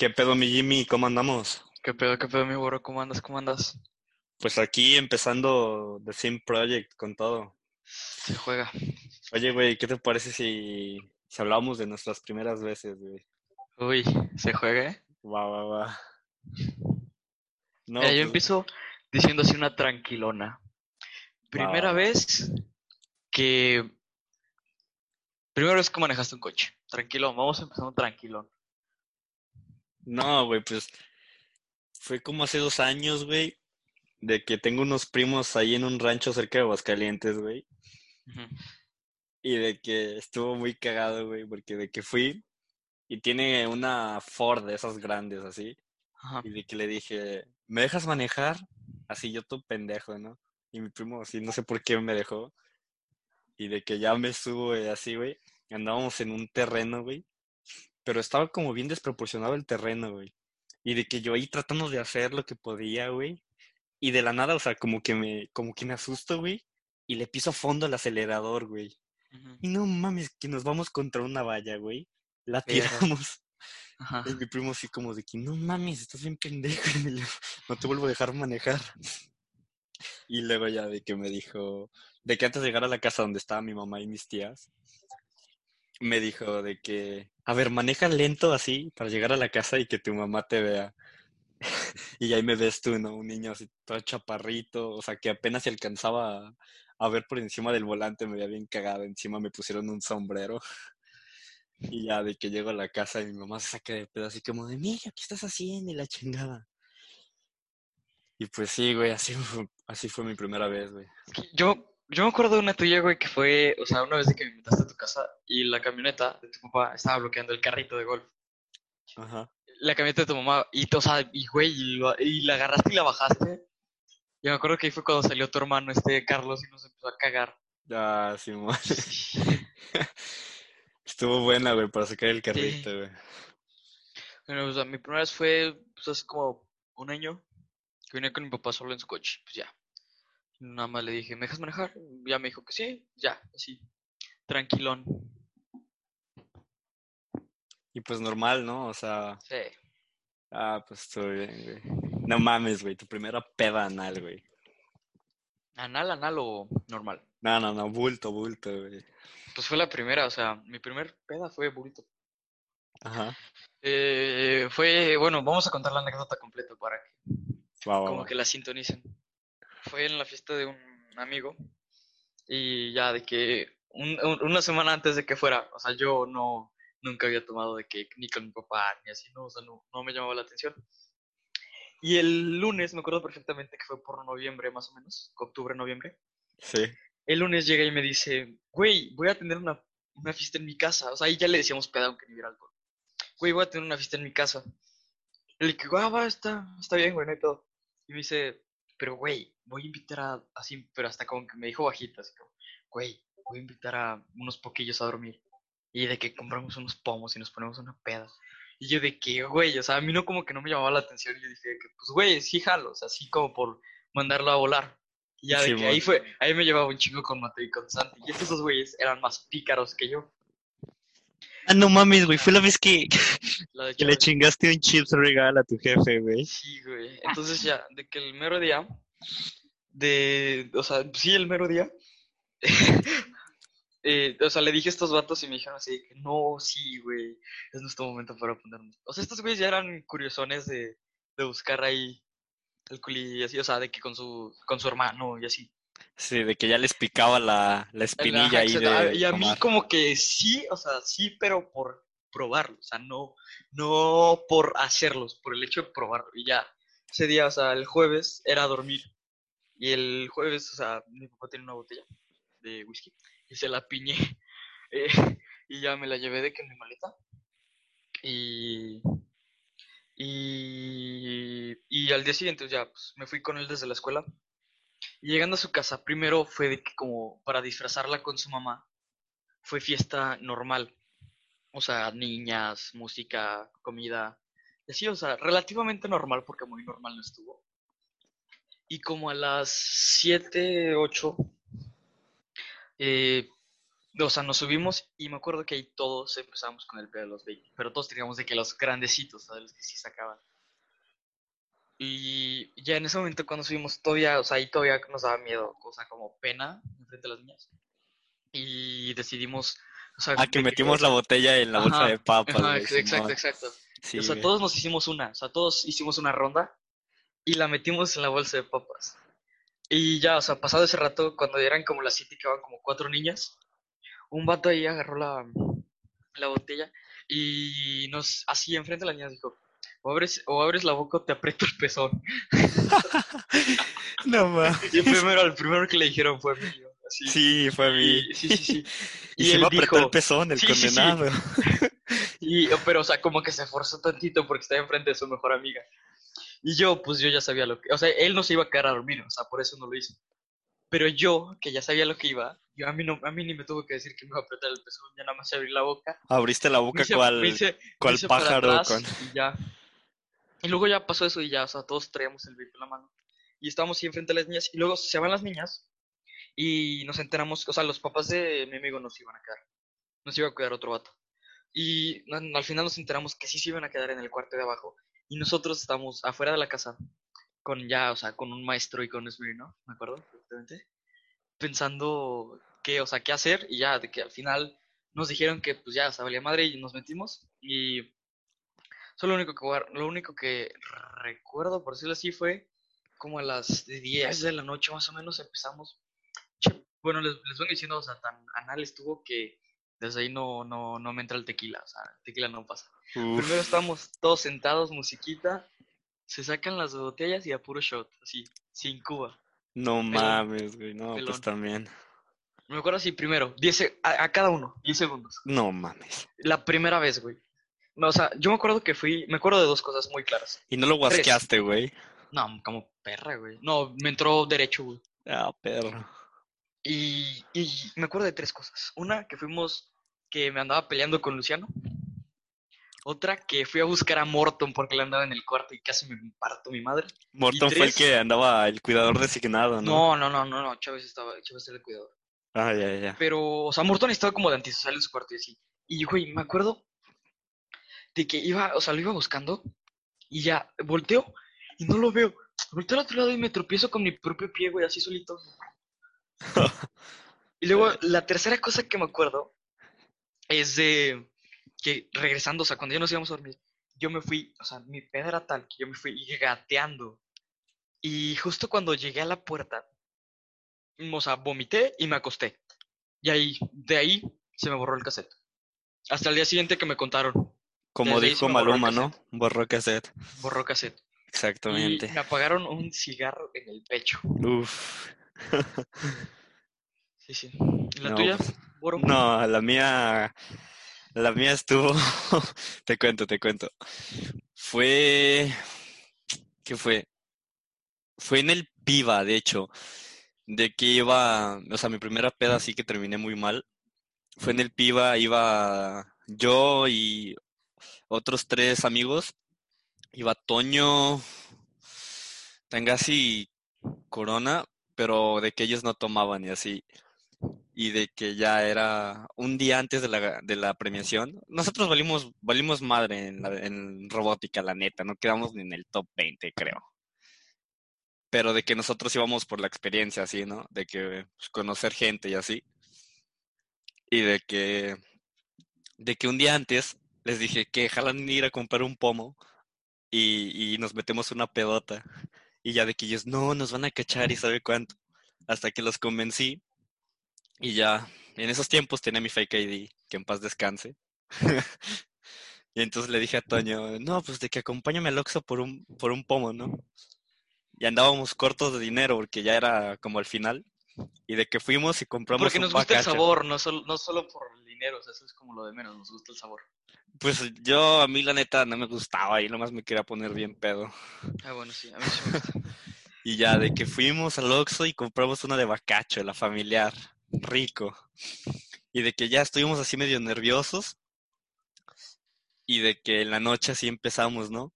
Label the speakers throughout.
Speaker 1: ¿Qué pedo, mi Jimmy? ¿Cómo andamos?
Speaker 2: ¿Qué pedo, qué pedo, mi burro? ¿Cómo andas? ¿Cómo andas?
Speaker 1: Pues aquí empezando The Sim Project con todo.
Speaker 2: Se juega.
Speaker 1: Oye, güey, ¿qué te parece si, si hablamos de nuestras primeras veces, güey?
Speaker 2: Uy, se juega, ¿eh?
Speaker 1: Va, va, va. No,
Speaker 2: Mira, yo
Speaker 1: pues,
Speaker 2: empiezo diciendo así una tranquilona. Primera
Speaker 1: va.
Speaker 2: vez que... Primera vez que manejaste un coche. Tranquilón, vamos empezando tranquilón.
Speaker 1: No, güey, pues fue como hace dos años, güey, de que tengo unos primos ahí en un rancho cerca de Aguascalientes, güey, y de que estuvo muy cagado, güey, porque de que fui y tiene una Ford de esas grandes, así, y de que le dije, ¿me dejas manejar? Así yo todo pendejo, ¿no? Y mi primo así, no sé por qué me dejó, y de que ya me subo, güey, así, güey, andábamos en un terreno, güey, pero estaba como bien desproporcionado el terreno, güey. Y de que yo ahí tratando de hacer lo que podía, güey. Y de la nada, o sea, como que me, como que me asusto, güey. Y le piso fondo el acelerador, güey. Y no mames, que nos vamos contra una valla, güey. La tiramos.
Speaker 2: Ajá.
Speaker 1: Y mi primo así como de que, no mames, estás bien pendejo. Yo, no te vuelvo a dejar manejar. Y luego ya de que me dijo, de que antes de llegar a la casa donde estaba mi mamá y mis tías, me dijo de que, a ver, maneja lento así para llegar a la casa y que tu mamá te vea. Y ahí me ves tú, ¿no? Un niño así todo chaparrito, o sea, que apenas se alcanzaba a, ver por encima del volante, me veía bien cagado. Encima me pusieron un sombrero. Y ya de que llego a la casa y mi mamá se saca de pedo así como de, mira, ¿qué estás haciendo? Y la chingada. Y pues sí, güey, así así fue mi primera vez, güey.
Speaker 2: Yo, yo me acuerdo de una tuya, güey, que fue, o sea, una vez de que me invitaste a tu casa y la camioneta de tu papá estaba bloqueando el carrito de golf.
Speaker 1: Ajá.
Speaker 2: La camioneta de tu mamá, y, o sea, y güey, y, lo- y la agarraste y la bajaste. Yo me acuerdo que ahí fue cuando salió tu hermano, este Carlos, y nos empezó a cagar.
Speaker 1: Ya, sí, Estuvo buena, güey, para sacar el carrito, güey.
Speaker 2: Bueno, o sea, mi primera vez fue, pues, hace como un año, que venía con mi papá solo en su coche, pues ya. Nada más le dije, ¿me dejas manejar? Ya me dijo que sí, ya, así, tranquilón.
Speaker 1: Y pues normal, ¿no? O sea,
Speaker 2: Sí.
Speaker 1: ah, pues estuvo bien, güey. No mames, güey, tu primera peda anal, güey.
Speaker 2: ¿Anal, anal o normal?
Speaker 1: No, no, no, bulto, bulto, güey.
Speaker 2: Pues fue la primera, o sea, mi primer peda fue burrito.
Speaker 1: Ajá.
Speaker 2: Eh, fue, bueno, vamos a contar la anécdota completa para que
Speaker 1: va,
Speaker 2: como que la sintonicen. Fue en la fiesta de un amigo y ya de que un- un- una semana antes de que fuera, o sea, yo no, nunca había tomado de que ni con mi papá ni así, no, o sea, no, no me llamaba la atención. Y el lunes, me acuerdo perfectamente que fue por noviembre más o menos, octubre, noviembre.
Speaker 1: Sí.
Speaker 2: El lunes llega y me dice, güey, voy a tener una, una fiesta en mi casa. O sea, ahí ya le decíamos peda aunque ni hubiera alcohol. Güey, voy a tener una fiesta en mi casa. Le digo, ah, va, está, está bien, güey, no hay pedo. Y me dice, pero güey, voy a invitar a, así, pero hasta como que me dijo bajito, así como, güey, voy a invitar a unos poquillos a dormir. Y de que compramos unos pomos y nos ponemos una peda. Y yo de que, güey, o sea, a mí no como que no me llamaba la atención. Y yo dije que, pues, güey, sí jalo, o sea, así como por mandarlo a volar. Y ya de que ahí fue, ahí me llevaba un chingo con Mateo y con Santi. Y estos dos güeyes eran más pícaros que yo.
Speaker 1: Ah, no mames, güey, fue la vez que,
Speaker 2: La de
Speaker 1: que le chingaste un chips regal a tu jefe, güey.
Speaker 2: Sí, güey. Entonces ya, de que el mero día, de, o sea, sí, el mero día, eh, o sea, le dije a estos vatos y me dijeron así, que no, sí, güey, es nuestro momento para ponernos. O sea, estos güeyes ya eran curiosones de, de buscar ahí el culi y así, o sea, de que con su, con su hermano y así.
Speaker 1: Sí, de que ya les picaba la, la espinilla
Speaker 2: Ajá,
Speaker 1: ahí de
Speaker 2: Y a mí como que sí, o sea, sí, pero por probarlo, o sea, no, no por hacerlos, por el hecho de probarlo. Y ya, ese día, o sea, el jueves era dormir. Y el jueves, o sea, mi papá tiene una botella de whisky y se la piñé. eh, y ya me la llevé de que en mi maleta. Y, y, y al día siguiente ya pues, me fui con él desde la escuela. Llegando a su casa, primero fue de que como para disfrazarla con su mamá, fue fiesta normal. O sea, niñas, música, comida. Así, o sea, relativamente normal porque muy normal no estuvo. Y como a las 7, 8, eh, o sea, nos subimos y me acuerdo que ahí todos empezamos con el pedo de los baby, pero todos teníamos de que los grandecitos, ¿sabes? Los que sí sacaban. Y ya en ese momento cuando subimos todavía, o sea, ahí todavía nos daba miedo, o sea, como pena enfrente de las niñas. Y decidimos, o sea,
Speaker 1: Ah, que metimos la botella en la bolsa de papas,
Speaker 2: ajá, exacto, exacto.
Speaker 1: Sí,
Speaker 2: o sea, todos nos hicimos una, o sea, todos hicimos una ronda y la metimos en la bolsa de papas. Y ya, o sea, pasado ese rato, cuando eran como las siete y quedaban como cuatro niñas, un vato ahí agarró la, la botella y nos, así enfrente de las niñas dijo, o abres, o abres la boca o te aprieto el pezón.
Speaker 1: No mames.
Speaker 2: Y el primero, el primero que le dijeron fue mío, así.
Speaker 1: Sí, fue a mí.
Speaker 2: Y, sí, sí, sí.
Speaker 1: Y,
Speaker 2: Y
Speaker 1: se
Speaker 2: él
Speaker 1: me apretó
Speaker 2: dijo-
Speaker 1: el pezón, el
Speaker 2: Sí, sí, sí.
Speaker 1: condenado.
Speaker 2: Y, pero, o sea, como que se esforzó tantito porque estaba enfrente de su mejor amiga. Y yo, pues yo ya sabía lo que, o sea, él no se iba a quedar a dormir, o sea, por eso no lo hizo. Pero yo, que ya sabía lo que iba, yo a mí no, a mí ni me tuvo que decir que me iba a apretar el pezón, ya nada más abrí la boca.
Speaker 1: Abriste la boca cual, cual pájaro con...
Speaker 2: Y ya. Y luego ya pasó eso y ya, o sea, todos traíamos el vape en la mano. Y estábamos ahí enfrente de las niñas, y luego se van las niñas, y nos enteramos, o sea, los papás de mi amigo nos iban a quedar. Nos iba a cuidar otro vato. Y al final nos enteramos que sí se iban a quedar en el cuarto de abajo. Y nosotros estamos afuera de la casa, con ya, o sea, con un maestro y con Esmeri, ¿no? Me acuerdo perfectamente. Pensando qué, o sea, qué hacer, y ya, de que al final nos dijeron que pues ya, o sea, valía madre y nos metimos. Y solo lo único que, lo único que recuerdo, por decirlo así, fue como a las 10 de la noche más o menos empezamos. Bueno, les, les vengo diciendo, o sea, tan anal estuvo que desde ahí no, no, no me entra el tequila, o sea, el tequila no pasa.
Speaker 1: Uf,
Speaker 2: Primero estamos todos sentados, musiquita, se sacan las botellas y a puro shot, así, sin cuba.
Speaker 1: no mames, güey. No,
Speaker 2: Pelón.
Speaker 1: pues también.
Speaker 2: Me acuerdo así, primero, 10 se- a, a cada uno, 10 segundos.
Speaker 1: No mames.
Speaker 2: La primera vez, güey. No, o sea, yo me acuerdo que fui, me acuerdo de dos cosas muy claras.
Speaker 1: Y no lo guasqueaste, güey.
Speaker 2: No, como perra, güey. No, me entró derecho, güey.
Speaker 1: Ah, perro.
Speaker 2: Y, y me acuerdo de tres cosas. Una, que fuimos, que me andaba peleando con Luciano. Otra, que fui a buscar a Morton porque le andaba en el cuarto y casi me parto mi madre.
Speaker 1: Morton fue el que andaba el cuidador designado, ¿no?
Speaker 2: No, no, no, no, no, Chávez estaba, Chávez era el cuidador.
Speaker 1: Ah, ya, ya.
Speaker 2: Pero, o sea, Morton estaba como de antisocial en su cuarto y así. Y, güey, me acuerdo de que iba, o sea, lo iba buscando y ya volteo y no lo veo. Volteo al otro lado y me tropiezo con mi propio pie, güey, así solito. Y luego, la tercera cosa que me acuerdo es de que regresando, o sea, cuando ya nos íbamos a dormir, yo me fui, o sea, mi pedo era tal que yo me fui gateando. Y justo cuando llegué a la puerta, mm, o sea, vomité y me acosté. Y ahí, de ahí, se me borró el cassette. Hasta el día siguiente que me contaron,
Speaker 1: Como dijo Maluma, ¿no? Borró cassette.
Speaker 2: borró cassette. Y
Speaker 1: Exactamente.
Speaker 2: me apagaron un cigarro en el pecho.
Speaker 1: Uf.
Speaker 2: Sí, sí. ¿Y la
Speaker 1: No,
Speaker 2: tuya,
Speaker 1: pues,
Speaker 2: Boro?
Speaker 1: No, la mía. La mía estuvo. Te cuento, te cuento. Fue. ¿Qué fue? Fue en el Piva, de hecho. De que iba. O sea, mi primera peda sí que terminé muy mal. Fue en el Piva, iba yo y otros tres amigos. Iba Toño, Tangasi Corona, pero de que ellos no tomaban y así y de que ya era un día antes de la, de la premiación. Nosotros valimos, valimos madre en, la- en robótica, la neta, no quedamos ni en el top 20, creo. Pero de que nosotros íbamos por la experiencia, así, ¿no? De que pues, conocer gente y así. Y de que, de que un día antes les dije que jalan ir a comprar un pomo y, y nos metemos una pedota. Y ya de que ellos, no, nos van a cachar y sabe cuánto. Hasta que los convencí y ya, en esos tiempos tenía mi fake ID, que en paz descanse. Y entonces le dije a Toño, no, pues de que acompáñame al Oxxo por un, por un pomo, ¿no? Y andábamos cortos de dinero porque ya era como al final. Y de que fuimos y compramos
Speaker 2: Porque nos gusta el sabor, no solo, no solo por el dinero, o sea, eso es como lo de menos, nos gusta el sabor.
Speaker 1: Pues yo, a mí la neta, no me gustaba y nomás me quería poner bien pedo.
Speaker 2: Ah, bueno, sí, a mí sí me gusta.
Speaker 1: Y ya, de que fuimos al Oxxo y compramos una de bacacho, la familiar, rico. Y de que ya estuvimos así medio nerviosos. Y de que en la noche así empezamos, ¿no?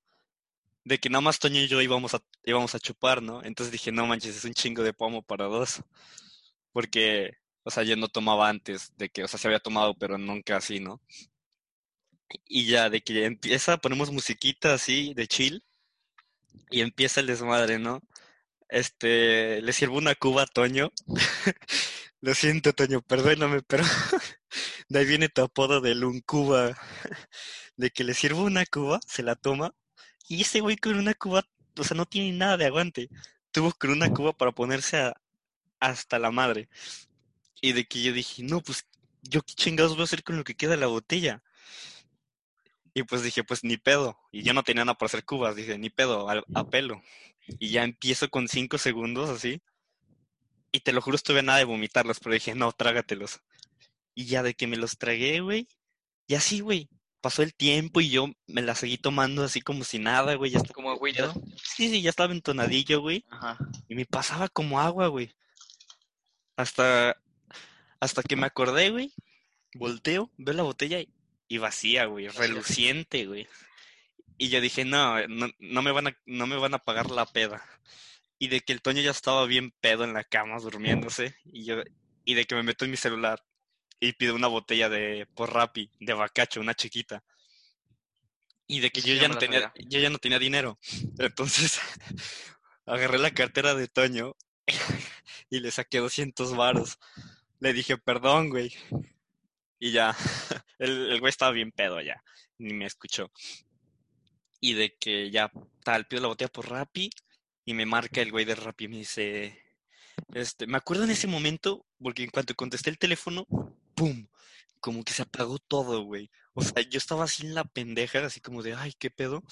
Speaker 1: De que nada más Toño y yo íbamos a, íbamos a chupar, ¿no? Entonces dije, no manches, es un chingo de pomo para dos. Porque, o sea, yo no tomaba antes, de que, o sea, se había tomado, pero nunca así, ¿no? Y ya, de que empieza, ponemos musiquita así, de chill. Y empieza el desmadre, ¿no? Este, le sirvo una cuba a Toño. Lo siento, Toño, perdóname, pero de ahí viene tu apodo de Luncuba. De que le sirvo una cuba, se la toma, y ese güey con una cuba, o sea, no tiene nada de aguante. Tuvo con una cuba para ponerse hasta la madre. Y de que yo dije, no, pues, ¿yo qué chingados voy a hacer con lo que queda de la botella? Y pues dije, pues ni pedo. Y yo no tenía nada para hacer cubas, dije, ni pedo, a pelo. Y ya empiezo con cinco segundos así. Y te lo juro, estuve nada de vomitarlos, pero dije, no, trágatelos. Y ya de que me los tragué, güey. Y así, güey. Pasó el tiempo y yo me la seguí tomando así como si nada, güey. Ya estaba
Speaker 2: Como agüita.
Speaker 1: Sí, sí, ya estaba entonadillo, güey.
Speaker 2: Ajá.
Speaker 1: Y me pasaba como agua, güey. Hasta, hasta que me acordé, güey. Volteo, veo la botella y, y vacía, güey. Reluciente, güey. Y yo dije, no, no, no me van a, no me van a pagar la peda. Y de que el Toño ya estaba bien pedo en la cama, durmiéndose. Y yo, y de que me meto en mi celular y pido una botella de por Rappi, de bacacho, una chiquita. Y de que yo ya
Speaker 2: no
Speaker 1: tenía, yo ya no tenía dinero. Entonces agarré la cartera de Toño y le saqué 200 varos. Le dije, perdón, güey. Y ya, el, el güey estaba bien pedo ya, ni me escuchó. Y de que ya, tal, pido la botella por Rappi y me marca el güey de Rappi y me dice, este, me acuerdo en ese momento, porque en cuanto contesté el teléfono, ¡pum! Como que se apagó todo, güey. O sea, yo estaba así en la pendeja, así como de, ay, ¿qué pedo?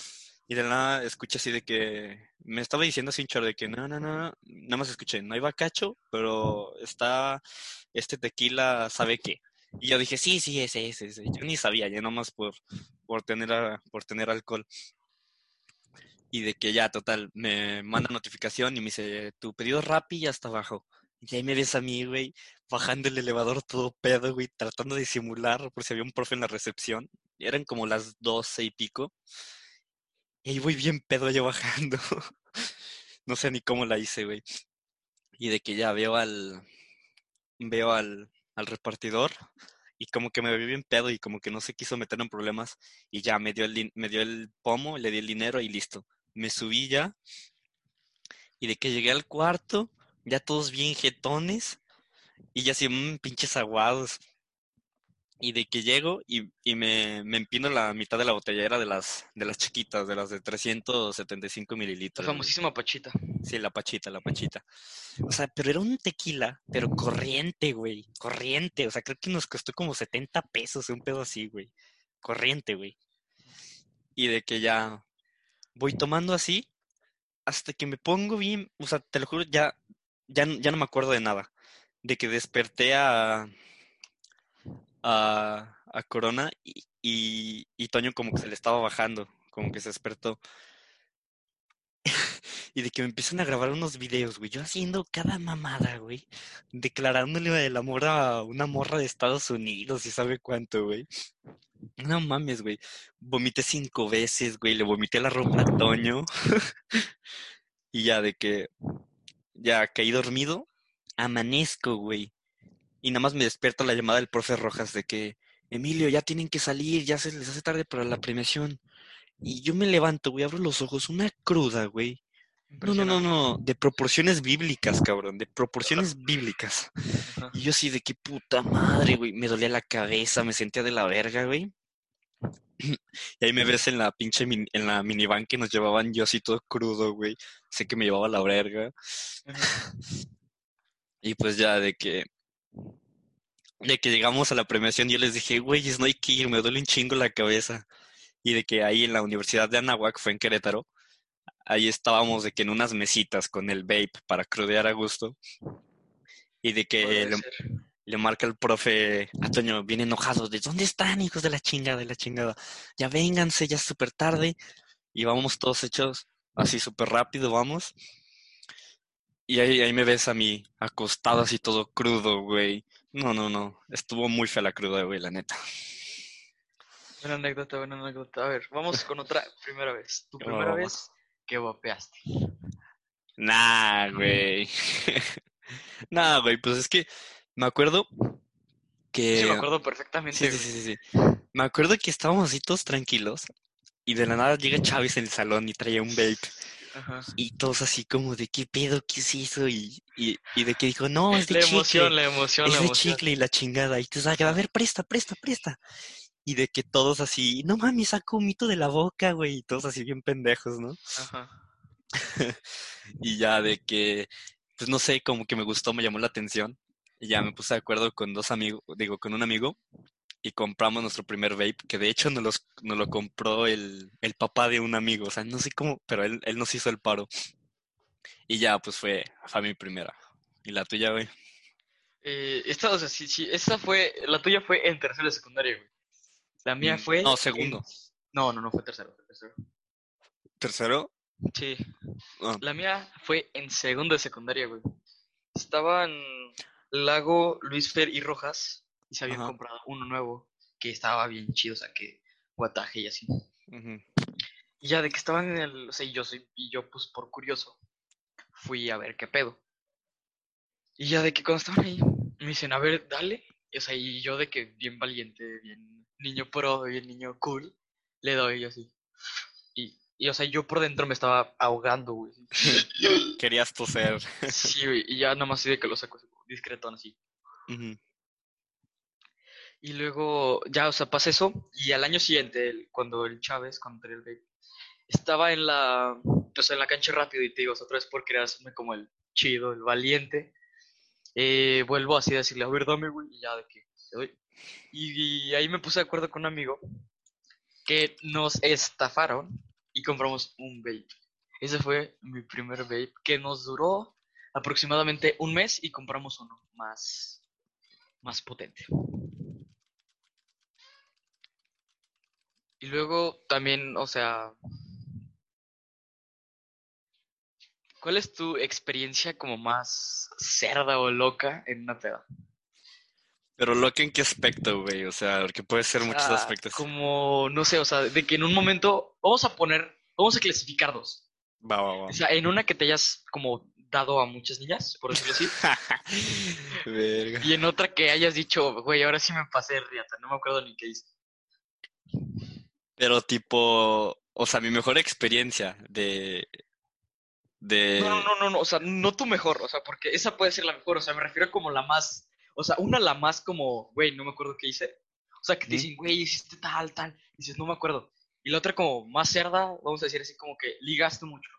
Speaker 1: Y de nada escuché así de que, me estaba diciendo así chorro de que, no, no, no, nada más escuché, no hay bacacho, pero está este tequila, ¿sabe qué? Y yo dije, sí, sí, ese, ese, ese. Yo ni sabía, ya nomás por, por tener, por tener alcohol. Y de que ya, total, me manda notificación y me dice, tu pedido Rappi ya está abajo. Y ahí me ves a mí, güey, bajando el elevador todo pedo, güey, tratando de simular por si había un profe en la recepción. Eran como las doce y pico. Y ahí voy bien pedo yo bajando. No sé ni cómo la hice, güey. Y de que ya veo al, veo al, al repartidor y como que me vi bien pedo y como que no se quiso meter en problemas y ya me dio el, me dio el pomo, le di el dinero y listo. Me subí ya y de que llegué al cuarto, ya todos bien jetones y ya así, "Mm, pinches aguados. Y de que llego y, y me, me empino la mitad de la botella, era de las, de las chiquitas, de las de 375
Speaker 2: La
Speaker 1: mililitros. güey.
Speaker 2: famosísima Pachita.
Speaker 1: Sí, la pachita, la pachita. O sea, pero era un tequila, pero corriente, güey. Corriente. O sea, creo que nos costó como 70 pesos, un pedo así, güey. Corriente, güey. Y de que ya voy tomando así hasta que me pongo bien. O sea, te lo juro, ya, ya, ya no me acuerdo de nada. De que desperté a, a, a Corona y, y, Toño como que se le estaba bajando, como que se despertó. Y de que me empiezan a grabar unos videos, güey. Yo haciendo cada mamada, güey. Declarándole el amor a una morra de Estados Unidos y sabe cuánto, güey. No mames, güey. Vomité cinco veces, güey. Le vomité la ropa a Toño. Y ya de que ya caí dormido, amanezco, güey. Y nada más me despierta la llamada del profe Rojas de que, Emilio, ya tienen que salir, ya se les hace tarde para la premiación. Y yo me levanto, güey, abro los ojos, una cruda, güey. No, no, no, no, de proporciones bíblicas, cabrón, de proporciones bíblicas. Y yo así de qué puta madre, güey, me dolía la cabeza, me sentía de la verga, güey. Y ahí me ves en la pinche min- en la minivan que nos llevaban yo así todo crudo, güey. Sé que me llevaba la verga. Y pues ya de que de que llegamos a la premiación yo les dije, güeyes, no hay que ir, me duele un chingo la cabeza. Y de que ahí en la Universidad de Anáhuac, fue en Querétaro, ahí estábamos de que en unas mesitas con el vape para crudear a gusto. Y de que le, le marca el profe a Toño bien enojado de ¿dónde están, hijos de la chingada, de la chingada? Ya vénganse, ya es súper tarde. Y vamos todos hechos así súper rápido, vamos. Y ahí, ahí me ves a mí acostado así todo crudo, güey. No, no, no. Estuvo muy fea la cruda, güey, la neta.
Speaker 2: Buena anécdota, buena anécdota. A ver, vamos con otra primera vez. Tu
Speaker 1: Oh,
Speaker 2: primera
Speaker 1: vamos.
Speaker 2: vez que vapeaste.
Speaker 1: Nah, güey. nah, güey, pues es que me acuerdo que...
Speaker 2: Sí, me acuerdo perfectamente.
Speaker 1: Sí, sí, sí, sí. Me acuerdo que estábamos así todos tranquilos y de la nada llega Chávez en el salón y traía un vape
Speaker 2: Ajá.
Speaker 1: y todos así como de qué pedo, qué es eso y, y, y de que dijo, no, es de
Speaker 2: La
Speaker 1: chicle,
Speaker 2: emoción, la emoción,
Speaker 1: es
Speaker 2: la
Speaker 1: de
Speaker 2: emoción.
Speaker 1: chicle y la chingada y tú sabes, a ver, presta, presta, presta. Y de que todos así, no mames, saco un mito de la boca, güey, y todos así bien pendejos, ¿no?
Speaker 2: Ajá.
Speaker 1: Y ya de que, pues no sé, como que me gustó, me llamó la atención. Y ya me puse de acuerdo con dos amigos, digo, con un amigo, y compramos nuestro primer vape, que de hecho nos, los, nos lo compró el, el papá de un amigo, o sea, no sé cómo, pero él, él nos hizo el paro. Y ya, pues fue, fue mi primera. ¿Y la tuya, güey?
Speaker 2: Eh, esta, o sea, sí, sí, esta fue, la tuya fue en tercero de secundaria, güey. La mía
Speaker 1: Mm,
Speaker 2: fue...
Speaker 1: no,
Speaker 2: en-
Speaker 1: segundo.
Speaker 2: No, no, no fue tercero, fue tercero.
Speaker 1: ¿Tercero?
Speaker 2: Sí.
Speaker 1: Ah.
Speaker 2: La mía fue en segundo de secundaria, güey. Estaba en Lago Luis Fer y Rojas y se habían
Speaker 1: Ajá.
Speaker 2: comprado uno nuevo que estaba bien chido, o sea, que guataje y así. Y ya de que estaban en el, o sea, y yo soy, y yo pues por curioso fui a ver qué pedo. Y ya de que cuando estaban ahí, me dicen, a ver, dale. Y, o sea, y yo de que bien valiente, bien niño pro, bien niño cool, le doy yo así. Y, y o sea, yo por dentro me estaba ahogando, güey.
Speaker 1: Querías toser.
Speaker 2: Sí, güey, y ya nomás así de que lo saco discretón así.
Speaker 1: Ujú.
Speaker 2: Y luego, ya, o sea, pasa eso. Y al año siguiente, el- cuando el Chávez, tenía el vape, estaba en la, pues en la cancha rápido y te digo, o sea, otra vez por hacerme como el chido, el valiente. eh, vuelvo así a decirle, a ver, dame, güey, y ya de que te doy. Y, y ahí me puse de acuerdo con un amigo que nos estafaron y compramos un vape. Ese fue mi primer vape que nos duró aproximadamente un mes y compramos uno más, más potente. Y luego también, o sea, ¿cuál es tu experiencia como más cerda o loca en una peda?
Speaker 1: Pero loco en qué aspecto, güey, o sea, porque puede ser
Speaker 2: O
Speaker 1: muchos aspectos.
Speaker 2: Como, no sé, o sea, de que en un momento, vamos a poner, vamos a clasificar dos.
Speaker 1: Va, va, va.
Speaker 2: O sea, en una que te hayas como dado a muchas niñas, por decirlo así,
Speaker 1: Verga.
Speaker 2: y en otra que hayas dicho, güey, ahora sí me pasé de riata, no me acuerdo ni qué hice.
Speaker 1: Pero tipo, o sea, mi mejor experiencia de... De...
Speaker 2: No, no, no, no, o sea, no tu mejor, o sea, porque esa puede ser la mejor, o sea, me refiero como la más, o sea, una la más como, güey, no me acuerdo qué hice. O sea, que te dicen, güey, hiciste tal, tal, y dices, no me acuerdo. Y la otra como más cerda, vamos a decir así como que ligaste mucho.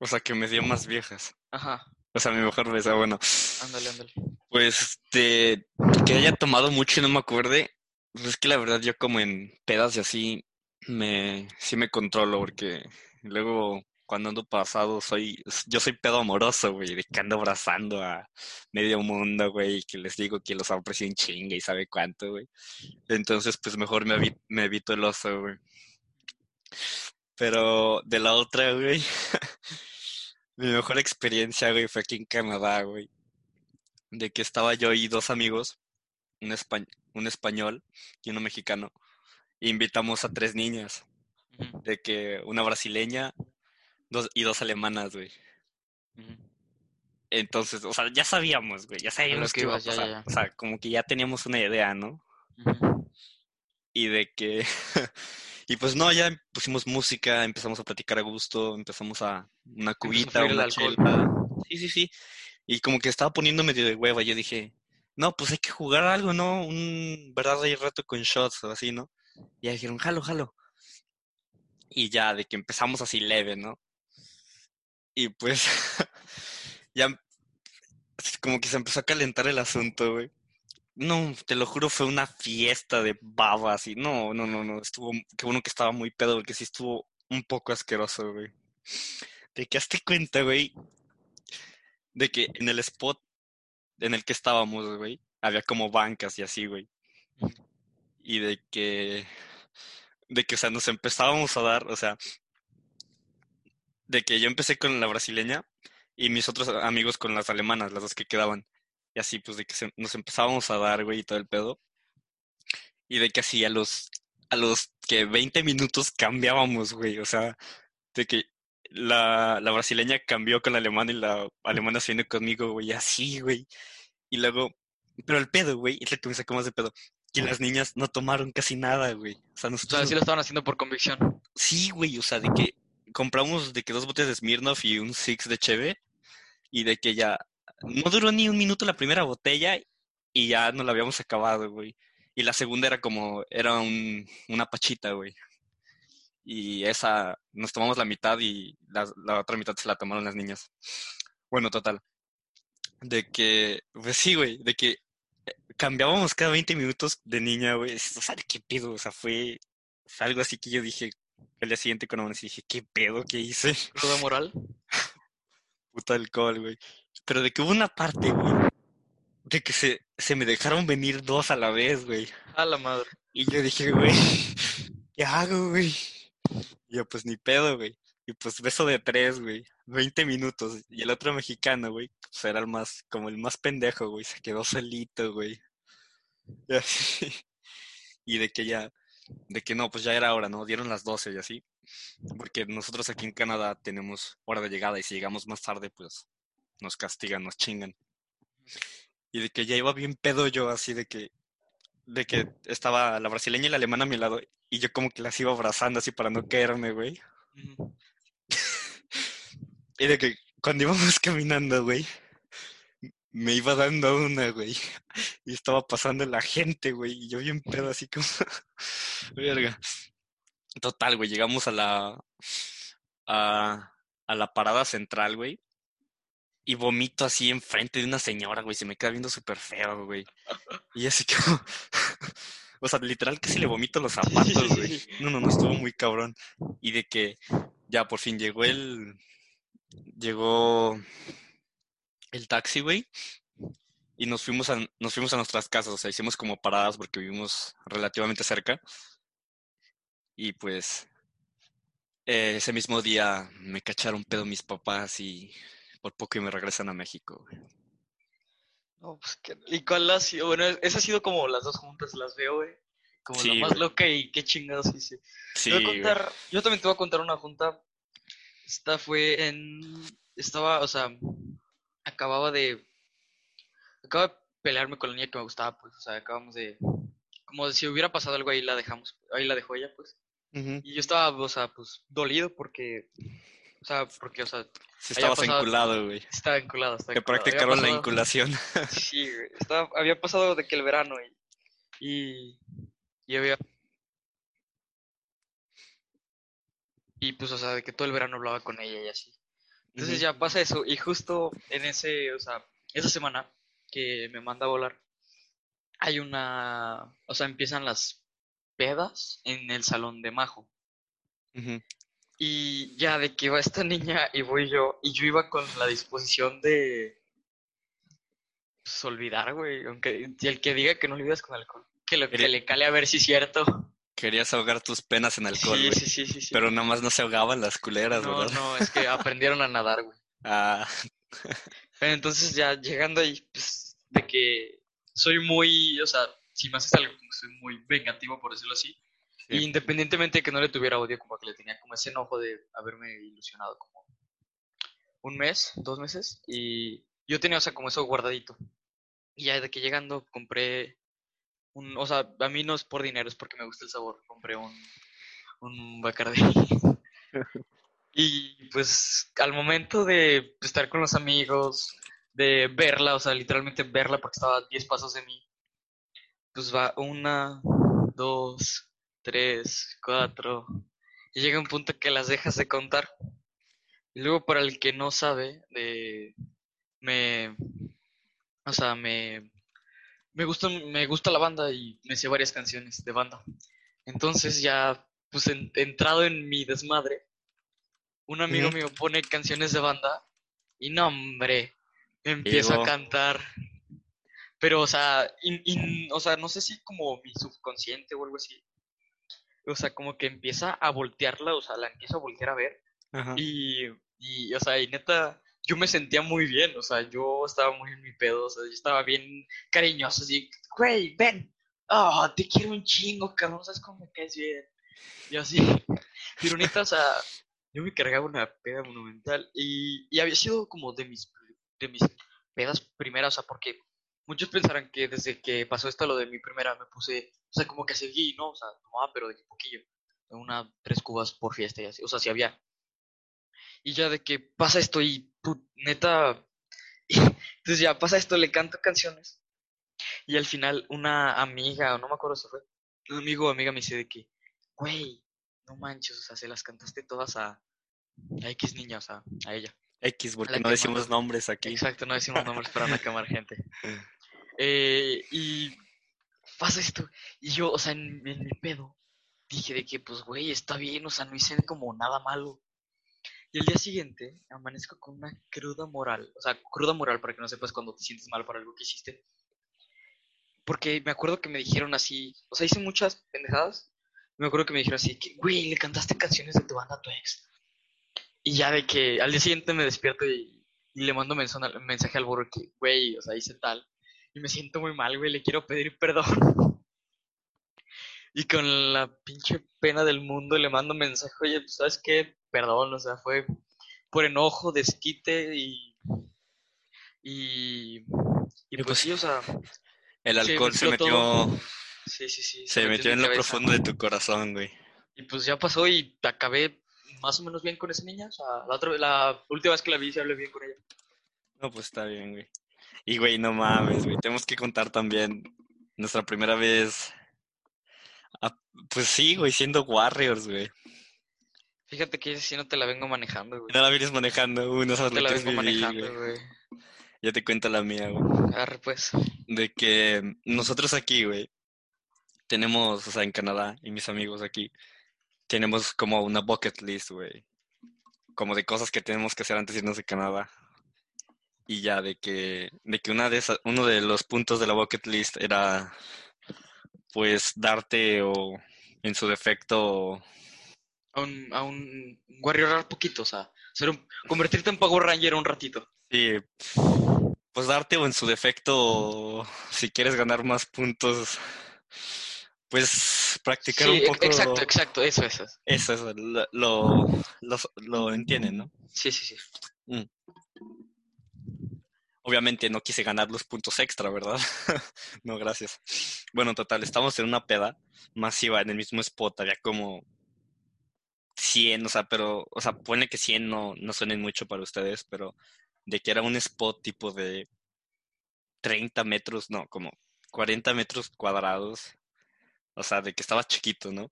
Speaker 1: O sea, que me dio más viejas.
Speaker 2: Ajá,
Speaker 1: O sea, mi mejor vez, ah, bueno.
Speaker 2: ándale, ándale.
Speaker 1: Pues, este, que haya tomado mucho y no me acuerde. Pues es que la verdad yo como en pedas y así, me, sí me controlo porque luego cuando ando pasado soy, yo soy pedo amoroso, güey, de que ando abrazando a medio mundo, güey, que les digo que los aprecio un y sabe cuánto, güey. Entonces, pues mejor me, evi- me evito el oso, güey. Pero de la otra, güey, mi mejor experiencia, güey, fue aquí en Canadá, güey. De que estaba yo y dos amigos, un, espa- un español y uno mexicano. Invitamos a tres niñas, de que una brasileña dos, y dos alemanas, güey. Entonces, o sea, ya sabíamos, güey, ya sabíamos
Speaker 2: que
Speaker 1: iba a pasar.
Speaker 2: ya, ya.
Speaker 1: O sea, como que ya teníamos una idea, ¿no? Y de que... y pues no, ya pusimos música, empezamos a platicar a gusto, empezamos a una cubita, una chela. Sí, sí, sí. Y como que estaba poniendo medio de hueva, yo dije, no, pues hay que jugar algo, ¿no? Un verdadero reto con shots o así, ¿no? Y ya dijeron, jalo, jalo. Y ya, de que empezamos así leve, ¿no? Y pues, ya como que se empezó a calentar el asunto, güey. No, te lo juro, fue una fiesta de babas y no, no, no, no, estuvo, qué bueno que estaba muy pedo, porque sí estuvo un poco asqueroso, güey. De que hazte cuenta, güey, de que en el spot en el que estábamos, güey, había como bancas y así, güey. Y de que, de que, o sea, nos empezábamos a dar, o sea, de que yo empecé con la brasileña y mis otros amigos con las alemanas, las dos que quedaban. Y así, pues, de que se- nos empezábamos a dar, güey, y todo el pedo. Y de que así a los, a los que 20 minutos cambiábamos, güey. O sea, de que la, la brasileña cambió con la alemana y la alemana se viene conmigo, güey, así, güey. Y luego, pero el pedo, güey, es lo que me sacó más de pedo. Que las niñas no tomaron casi nada, güey. O sea,
Speaker 2: O
Speaker 1: nosotros
Speaker 2: sea, sí lo estaban haciendo por convicción.
Speaker 1: Sí, güey, o sea, de que compramos de que dos botes de Smirnoff y un Six de Cheve y de que ya no duró ni un minuto la primera botella y ya no la habíamos acabado, güey. Y la segunda era como, era un, una pachita, güey. Y esa, nos tomamos la mitad y la, la otra mitad se la tomaron las niñas. Bueno, total. De que, pues sí, güey, de que cambiábamos cada 20 minutos de niña, güey. O sea, ¿qué pedo? O sea, fue, fue algo así que yo dije, el día siguiente cuando amanecí dije, ¿qué pedo que hice?
Speaker 2: Cruda moral.
Speaker 1: Puta alcohol, güey. Pero de que hubo una parte, güey, de que se, se me dejaron venir dos a la vez, güey.
Speaker 2: A la madre.
Speaker 1: Y yo dije, güey, ¿qué hago, güey? Y yo, pues ni pedo, güey. Y pues beso de tres, güey. 20 minutos. Y el otro mexicano, güey, pues era el más, como el más pendejo, güey. Se quedó solito, güey. Y así. Y de que ya, de que no, pues ya era hora, ¿no? Dieron las 12 y así. Porque nosotros aquí en Canadá tenemos hora de llegada y si llegamos más tarde, pues nos castigan, nos chingan. Y de que ya iba bien pedo yo, así de que, de que estaba la brasileña y la alemana a mi lado y yo como que las iba abrazando así para no caerme, güey. Y de que cuando íbamos caminando, güey, me iba dando una, güey. Y estaba pasando la gente, güey. Y yo bien pedo, así como... Verga. Total, güey, llegamos a la... A, a la parada central, güey. Y vomito así enfrente de una señora, güey. Se me queda viendo súper feo, güey. Y así como... O sea, literal que si le vomito los zapatos, güey. No, no, no, estuvo muy cabrón. Y de que ya por fin llegó el... Llegó el taxi, güey. Y nos fuimos a, nos fuimos a nuestras casas, o sea, hicimos como paradas porque vivimos relativamente cerca. Y pues eh, ese mismo día me cacharon pedo mis papás y por poco y me regresan a México. güey.
Speaker 2: No, pues. ¿Y cuál ha sido? Bueno, esa ha sido como las dos juntas, las veo, güey. Como
Speaker 1: Sí,
Speaker 2: la más
Speaker 1: güey.
Speaker 2: loca y qué chingados hice.
Speaker 1: Sí,
Speaker 2: voy a
Speaker 1: güey.
Speaker 2: contar, yo también te voy a contar una junta. Esta fue en, estaba, o sea, acababa de, acaba de pelearme con la niña que me gustaba, pues, o sea, acabamos de, como si hubiera pasado algo ahí la dejamos, ahí la dejó ella, pues. Y yo estaba, o sea, pues, dolido porque, o sea, porque, o sea, Había
Speaker 1: estabas
Speaker 2: pasado-
Speaker 1: enculado, güey.
Speaker 2: estaba vinculado, estaba
Speaker 1: Que
Speaker 2: vinculado.
Speaker 1: Practicaron la vinculación.
Speaker 2: Sí, güey, estaba, había pasado de que el verano y, y, y había... Y pues, o sea, de que todo el verano hablaba con ella y así. Entonces ya pasa eso, y justo en ese, o sea, esa semana que me manda a volar, hay una, o sea, empiezan las pedas en el salón de Majo. Y ya de que va esta niña y voy yo, y yo iba con la disposición de pues, olvidar, güey, aunque el que diga que no olvidas con alcohol, que lo que
Speaker 1: Eres-
Speaker 2: le cale a ver si es cierto.
Speaker 1: Querías ahogar tus penas en alcohol, güey.
Speaker 2: sí, sí, sí, sí.
Speaker 1: Pero nada más no se ahogaban las culeras,
Speaker 2: no,
Speaker 1: ¿verdad?
Speaker 2: no, es que aprendieron a nadar, güey.
Speaker 1: Ah,
Speaker 2: Entonces ya llegando ahí, pues, de que soy muy, o sea, si me haces algo, soy muy vengativo, por decirlo así.
Speaker 1: Sí.
Speaker 2: Y independientemente de que no le tuviera odio, como que le tenía como ese enojo de haberme ilusionado como un mes, dos meses. Y yo tenía, o sea, como eso guardadito. Y ya de que llegando compré un, o sea, a mí no es por dinero, es porque me gusta el sabor. Compré un, un Bacardí. Y pues al momento de estar con los amigos, de verla, o sea, literalmente verla porque estaba a 10 pasos de mí, pues va una, dos, tres, cuatro, y llega un punto que las dejas de contar. Y luego para el que no sabe, de, me, o sea, me, me gusta, me gusta la banda y me sé varias canciones de banda. Entonces ya, pues en- entrado en mi desmadre, un amigo mío pone canciones de banda y no, hombre, empiezo
Speaker 1: Digo.
Speaker 2: a cantar Pero, o sea, in- in- o sea, no sé si como mi subconsciente o algo así. O sea, como que empieza a voltearla, o sea, la empiezo a voltear a ver.
Speaker 1: Ajá.
Speaker 2: Y, y, o sea, y neta, yo me sentía muy bien, o sea, yo estaba muy en mi pedo, o sea, yo estaba bien cariñoso, así, güey, ven, ah, te quiero un chingo, cabrón, ¿sabes cómo me caes bien? Y así, pero neta, o sea, yo me cargaba una peda monumental y, y había sido como de mis, de mis pedas primeras, o sea, porque muchos pensarán que desde que pasó esto lo de mi primera me puse, o sea, como que seguí, ¿no? O sea, tomaba, pero de poquillo, una, tres cubas por fiesta y así, o sea, sí había. Y ya de que pasa esto y put- neta, entonces ya pasa esto, le canto canciones. Y al final una amiga, o no me acuerdo si fue, un amigo o amiga me dice de que, güey, no manches, o sea, se las cantaste todas a, a X niña, o sea, a ella.
Speaker 1: X, porque no decimos nombres aquí.
Speaker 2: Exacto, no decimos nombres para no quemar gente. Eh, y pasa esto. Y yo, o sea, en, en mi pedo, dije de que, pues, güey, está bien, o sea, no hice como nada malo. Y el día siguiente amanezco con una cruda moral. O sea, cruda moral para que no sepas cuando te sientes mal por algo que hiciste. Porque me acuerdo que me dijeron así, o sea, hice muchas pendejadas. Me acuerdo que me dijeron así, que, güey, le cantaste canciones de tu banda a tu ex. Y ya de que al día siguiente me despierto y, le mando mensaje al burro que, güey, o sea, hice tal. Y me siento muy mal, güey, le quiero pedir perdón. Y con la pinche pena del mundo le mando mensaje, oye, pues, ¿sabes qué? Perdón, o sea, fue por enojo, desquite y... Y, y pues
Speaker 1: pues,
Speaker 2: sí, o sea,
Speaker 1: El
Speaker 2: se
Speaker 1: alcohol se metió,
Speaker 2: sí, sí, sí.
Speaker 1: se metió en lo
Speaker 2: cabeza.
Speaker 1: profundo de tu corazón, güey.
Speaker 2: Y pues ya pasó y acabé más o menos bien con esa niña. O sea, la, otra, la última vez que la vi, se hablé bien con ella.
Speaker 1: No, pues está bien, güey. Y, güey, no mames, güey. Tenemos que contar también nuestra primera vez. Pues sí, güey, siendo Warriors, güey.
Speaker 2: Fíjate que si no te la vengo manejando, güey.
Speaker 1: No la vienes manejando, uy, no sabes
Speaker 2: te
Speaker 1: lo
Speaker 2: la vengo
Speaker 1: vivir,
Speaker 2: manejando,
Speaker 1: güey. Ya te cuento la mía, güey.
Speaker 2: Arre, pues.
Speaker 1: De que nosotros aquí, güey, tenemos, o sea, en Canadá, y mis amigos aquí, tenemos como una bucket list, güey. Como de cosas que tenemos que hacer antes de irnos de Canadá. Y ya, de que, de que una de esas, uno de los puntos de la bucket list era, pues, darte o, en su defecto,
Speaker 2: A un, a un warrior poquito, o sea, ser un- convertirte en Power Ranger un ratito.
Speaker 1: sí, pues darte o en su defecto, si quieres ganar más puntos, pues, practicar
Speaker 2: Sí,
Speaker 1: un poco.
Speaker 2: exacto, exacto, eso, eso.
Speaker 1: Eso, eso, lo, lo, lo- lo entienden, ¿no?
Speaker 2: Sí, sí, sí.
Speaker 1: Obviamente no quise ganar los puntos extra, ¿verdad? No, gracias. Bueno, total, estamos en una peda masiva en el mismo spot, había como 100, o sea, pero, o sea, pone que 100 no, no suenen mucho para ustedes, pero de que era un spot tipo de 30 metros, no, como 40 metros cuadrados, o sea, de que estaba chiquito, ¿no?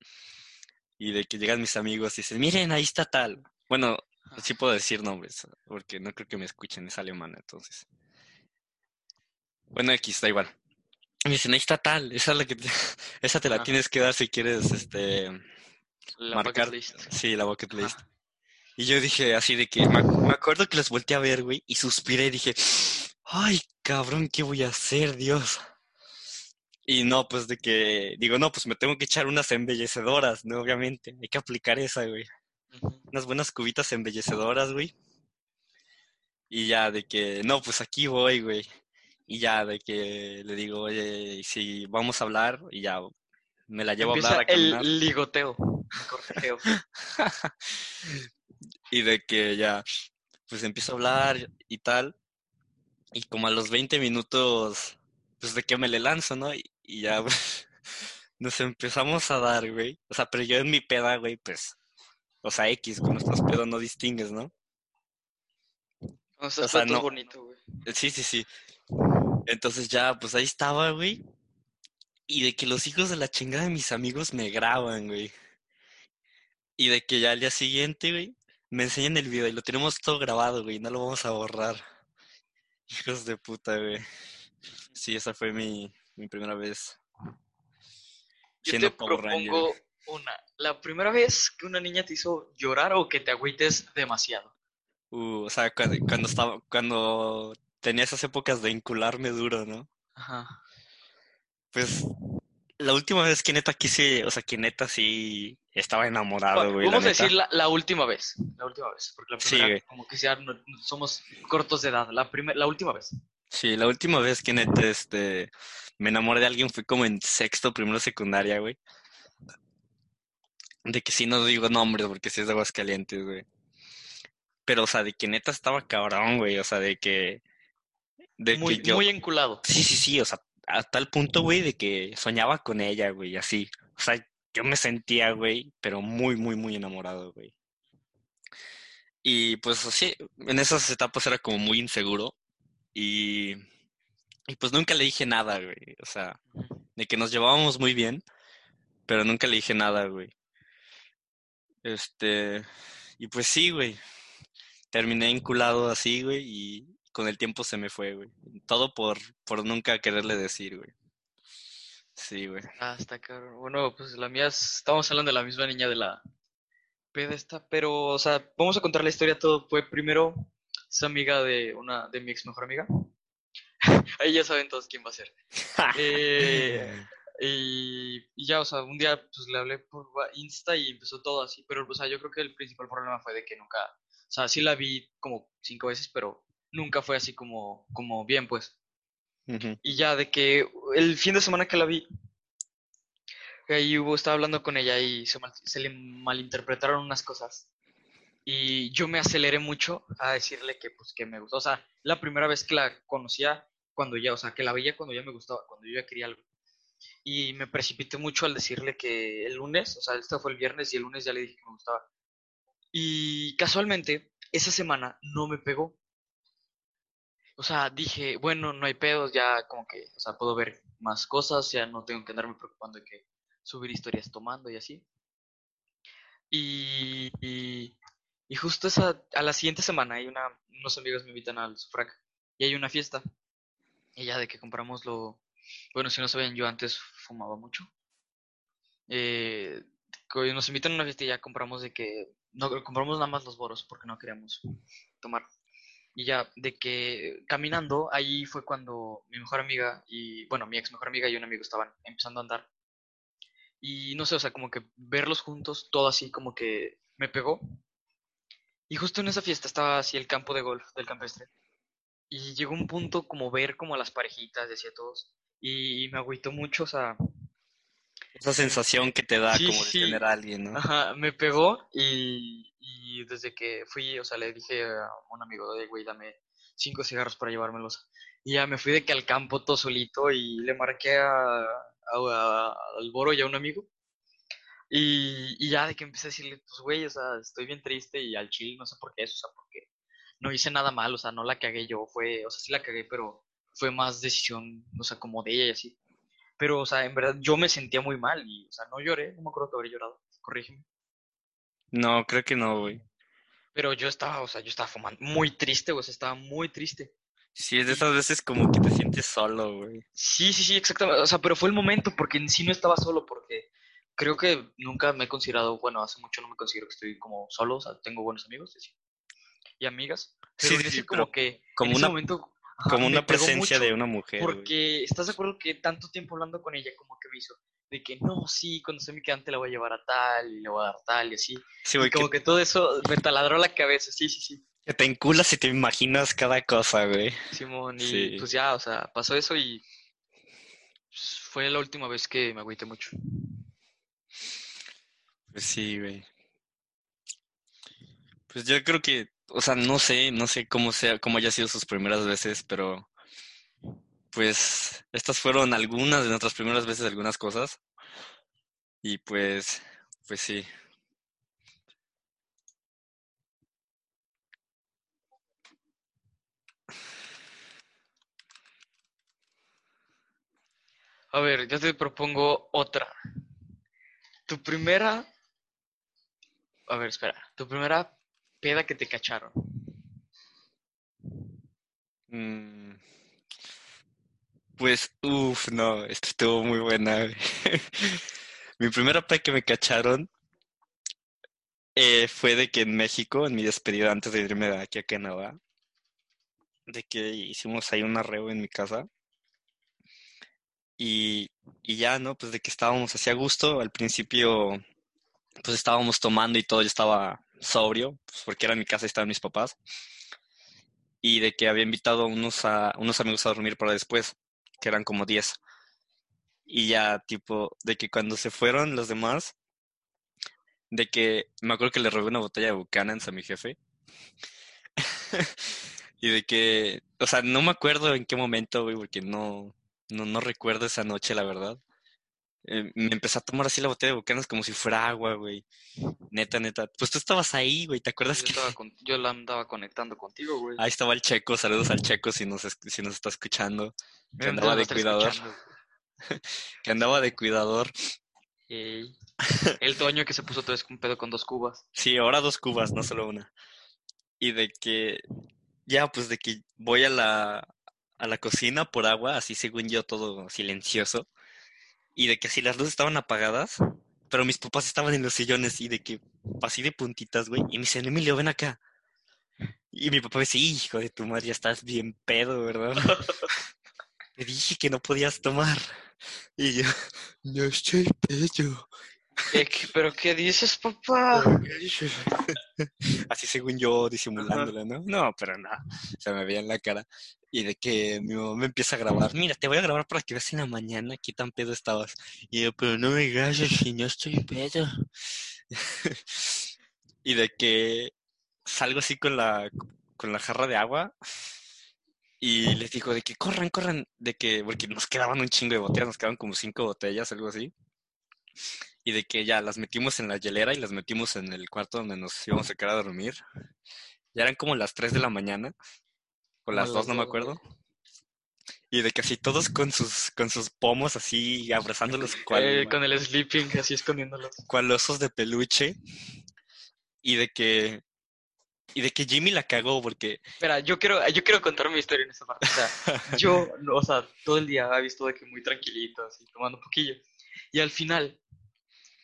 Speaker 1: Y de que llegan mis amigos y dicen, miren, ahí está tal. Bueno, sí puedo decir nombres, porque no creo que me escuchen, es alemana, entonces. Bueno, X, da igual. Me dicen, ahí está tal, esa es la que te- esa te la
Speaker 2: Ajá.
Speaker 1: tienes que dar si quieres, este,
Speaker 2: La
Speaker 1: marcar,
Speaker 2: bucket list.
Speaker 1: sí, la bucket
Speaker 2: Ajá.
Speaker 1: list. Y yo dije así de que, me, me acuerdo que los volteé a ver, güey, y suspiré y dije, ay, cabrón, ¿qué voy a hacer, Dios? Y no, pues de que, digo, no, pues me tengo que echar unas embellecedoras, ¿no? Obviamente, hay que aplicar esa, güey.
Speaker 2: Ujú.
Speaker 1: Unas buenas cubitas embellecedoras, güey. Y ya de que, no, pues aquí voy, güey. Y ya de que le digo, oye, si vamos a hablar, y ya me la llevo a hablar a
Speaker 2: el ligoteo.
Speaker 1: Y de que ya, pues empiezo a hablar y tal. Y como a los 20 minutos, pues de que me le lanzo, ¿no? Y, y ya, pues, nos empezamos a dar, güey. O sea, pero yo en mi peda, güey, pues, o sea, X, con nuestros pedos no distingues, ¿no?
Speaker 2: O sea,
Speaker 1: O sea,
Speaker 2: está todo
Speaker 1: no-
Speaker 2: bonito, güey.
Speaker 1: Sí, sí, sí. Entonces ya, pues ahí estaba, güey. Y de que los hijos de la chingada de mis amigos me graban, güey. Y de que ya al día siguiente, güey, me enseñan el video y lo tenemos todo grabado, güey. No lo vamos a borrar. Hijos de puta, güey. Sí, esa fue mi, mi primera vez
Speaker 2: Yo te
Speaker 1: Power Ranger.
Speaker 2: propongo una. La primera vez que una niña te hizo llorar o que te agüites demasiado.
Speaker 1: Uh, o sea, cuando, cuando estaba, cuando tenía esas épocas de incularme duro, ¿no?
Speaker 2: Ajá.
Speaker 1: Pues la última vez que neta quise, o sea, que neta sí estaba enamorado, güey. la
Speaker 2: Vamos a
Speaker 1: neta.
Speaker 2: decir la, la última vez. La última vez. Porque la
Speaker 1: Sí,
Speaker 2: primera,
Speaker 1: güey.
Speaker 2: como que ya no- somos cortos de edad. La, primer, la última vez.
Speaker 1: Sí, la última vez que neta este, me enamoré de alguien fue como en sexto, primero secundaria, güey. De que sí no digo nombres porque sí es de Aguascalientes, güey. Pero, o sea, de que neta estaba cabrón, güey. O sea, de que. De
Speaker 2: Muy,
Speaker 1: que yo.
Speaker 2: muy enculado.
Speaker 1: Sí, sí, sí. O sea, a tal punto, güey, de que soñaba con ella, güey, así. O sea, yo me sentía, güey, pero muy, muy, muy enamorado, güey. Y pues así, en esas etapas era como muy inseguro. Y, y pues nunca le dije nada, güey. O sea, de que nos llevábamos muy bien, pero nunca le dije nada, güey. Este, y pues sí, güey. Terminé enculado así, güey, y con el tiempo se me fue, güey. Todo por, por nunca quererle decir, güey. Sí, güey.
Speaker 2: Ah, está cabrón. Bueno, pues la mía, es- estamos hablando de la misma niña de la peda esta, pero, o sea, vamos a contar la historia todo. Fue primero, es amiga de una, de mi ex mejor amiga. Ahí ya saben todos quién va a ser. Eh, y, y ya, o sea, un día pues le hablé por Insta y empezó todo así, pero, o sea, yo creo que el principal problema fue de que nunca, o sea, sí la vi como cinco veces, pero nunca fue así como, como bien, pues. Y ya de que el fin de semana que la vi, ahí hubo, estaba hablando con ella y se, mal- se le malinterpretaron unas cosas. Y yo me aceleré mucho a decirle que pues que me gustó. O sea, la primera vez que la conocía cuando ya, o sea, que la veía cuando ya me gustaba, cuando yo ya quería algo. Y me precipité mucho al decirle que el lunes, o sea, esto fue el viernes y el lunes ya le dije que me gustaba. Y casualmente, esa semana no me pegó. O sea, dije, bueno, no hay pedos, ya como que, o sea, puedo ver más cosas, ya no tengo que andarme preocupando de que subir historias tomando y así. Y, y, justo esa, a la siguiente semana hay una, unos amigos me invitan al Sufrac y hay una fiesta. Y ya de que compramos lo, bueno, si no saben, yo antes fumaba mucho. Eh, nos invitan a una fiesta y ya compramos de que, no, compramos nada más los boros porque no queríamos tomar. Y ya, de que caminando, ahí fue cuando mi mejor amiga y, bueno, mi ex mejor amiga y un amigo estaban empezando a andar. Y no sé, o sea, como que verlos juntos, todo así como que me pegó. Y justo en esa fiesta estaba así el campo de golf del campestre. Y llegó un punto como ver como a las parejitas, decía todos. Y me agüitó mucho, o sea,
Speaker 1: Esa sensación que te da
Speaker 2: Sí,
Speaker 1: como de
Speaker 2: sí.
Speaker 1: tener a alguien, ¿no?
Speaker 2: Ajá, me pegó y, y desde que fui, o sea, le dije a un amigo de, güey, dame cinco cigarros para llevármelos. Y ya me fui de que al campo todo solito y le marqué a, a- a- al Boro y a un amigo. Y, y ya de que empecé a decirle, pues, güey, o sea, estoy bien triste y al chile, no sé por qué eso, o sea, porque no hice nada mal, o sea, no la cagué yo, fue, o sea, sí la cagué, pero fue más decisión, o sea, como de ella y así. Pero, o sea, en verdad yo me sentía muy mal y, o sea, no lloré, no me acuerdo que habría llorado, corrígeme.
Speaker 1: No, creo que no, güey.
Speaker 2: Pero yo estaba, o sea, yo estaba fumando muy triste, o sea, estaba muy triste.
Speaker 1: Sí, es de esas veces como que te sientes solo, güey.
Speaker 2: Sí, sí, sí, exactamente. O sea, pero fue el momento porque en sí no estaba solo, porque creo que nunca me he considerado, bueno, hace mucho no me considero que estoy como solo, o sea, tengo buenos amigos sí, y amigas.
Speaker 1: Sí,
Speaker 2: Pero
Speaker 1: sí, sí,
Speaker 2: como
Speaker 1: pero
Speaker 2: que
Speaker 1: como
Speaker 2: en ese momento
Speaker 1: Como una presencia de una mujer.
Speaker 2: Porque estás de acuerdo que tanto tiempo hablando con ella como que me hizo de que no, sí, cuando sea mi quedante la voy a llevar a tal y le voy a dar tal y así.
Speaker 1: Sí,
Speaker 2: Y
Speaker 1: güey, que,
Speaker 2: como que todo eso me taladró la cabeza, sí, sí, sí.
Speaker 1: que te enculas y te imaginas cada cosa, güey.
Speaker 2: Simón, y
Speaker 1: Sí.
Speaker 2: pues ya, o sea, pasó eso y pues, fue la última vez que me agüité mucho.
Speaker 1: Pues sí, güey. Pues yo creo que, o sea, no sé, no sé cómo sea, cómo haya sido sus primeras veces, pero pues estas fueron algunas de nuestras primeras veces, algunas cosas. Y pues, pues sí.
Speaker 2: A ver, yo te propongo otra. Tu primera... A ver, espera. Tu primera peda que te cacharon.
Speaker 1: Mm, Pues, uff, no, esta estuvo muy buena. Mi primera pe que me cacharon eh, fue de que en México, en mi despedida antes de irme de aquí a Canadá, de que hicimos ahí un arreo en mi casa. Y, y ya, ¿no? Pues de que estábamos así a gusto. Al principio, pues estábamos tomando y todo. Yo estaba sobrio, pues porque era mi casa y estaban mis papás. Y de que había invitado unos, a, unos amigos a dormir para después, que eran como 10. Y ya, tipo, de que cuando se fueron los demás, de que me acuerdo que le robé una botella de Buchanan's a mi jefe. y de que, o sea, no me acuerdo en qué momento, güey, porque no, no, no recuerdo esa noche, la verdad. Eh, me empecé a tomar así la botella de Buchanan's como si fuera agua, güey. Neta, neta. Pues tú estabas ahí, güey, ¿te acuerdas
Speaker 2: Yo,
Speaker 1: que
Speaker 2: estaba con- yo la andaba conectando contigo, güey.
Speaker 1: ahí estaba el Checo? Saludos al Checo si nos, es- si nos está escuchando. Que andaba de cuidador. Que andaba de cuidador.
Speaker 2: Ey. El Toño que se puso otra vez un pedo con dos cubas.
Speaker 1: Sí, ahora dos cubas, no solo una. Y de que, ya, pues de que voy a la, a la cocina por agua, así según yo, todo silencioso. Y de que si las luces estaban apagadas, pero mis papás estaban en los sillones y de que, así de puntitas, güey. Y me dicen, Emilio, ven acá. Y mi papá me dice, hijo de tu madre, ya estás bien pedo, ¿verdad? Te dije que no podías tomar. Y yo, no estoy pedo.
Speaker 2: Eh, ¿qué- ¿Pero qué dices, papá?
Speaker 1: Así según yo disimulándola, ¿no? No, pero no, se me veía en la cara. Y de que mi mamá me empieza a grabar, mira, te voy a grabar para que veas en la mañana qué tan pedo estabas. Y yo, pero no me grabes si no estoy pedo. y de que salgo así con la, con la jarra de agua y les digo de que corran, corran, de que, porque nos quedaban un chingo de botellas, nos quedaban como cinco botellas, algo así. Y de que ya las metimos en la hielera y las metimos en el cuarto donde nos íbamos a quedar a dormir. Ya eran como las 3 de la mañana. O las
Speaker 2: las
Speaker 1: 2, no me acuerdo. Y de que así todos con sus, con sus pomos así abrazándolos cual,
Speaker 2: Eh, con el sleeping, así escondiéndolos.
Speaker 1: cual osos de peluche. Y de que. Y de que Jimmy la cagó porque.
Speaker 2: Espera, yo quiero, yo quiero contar mi historia en esta parte. O sea, yo, o sea, todo el día he visto de que muy tranquilito, así, tomando un poquillo. Y al final,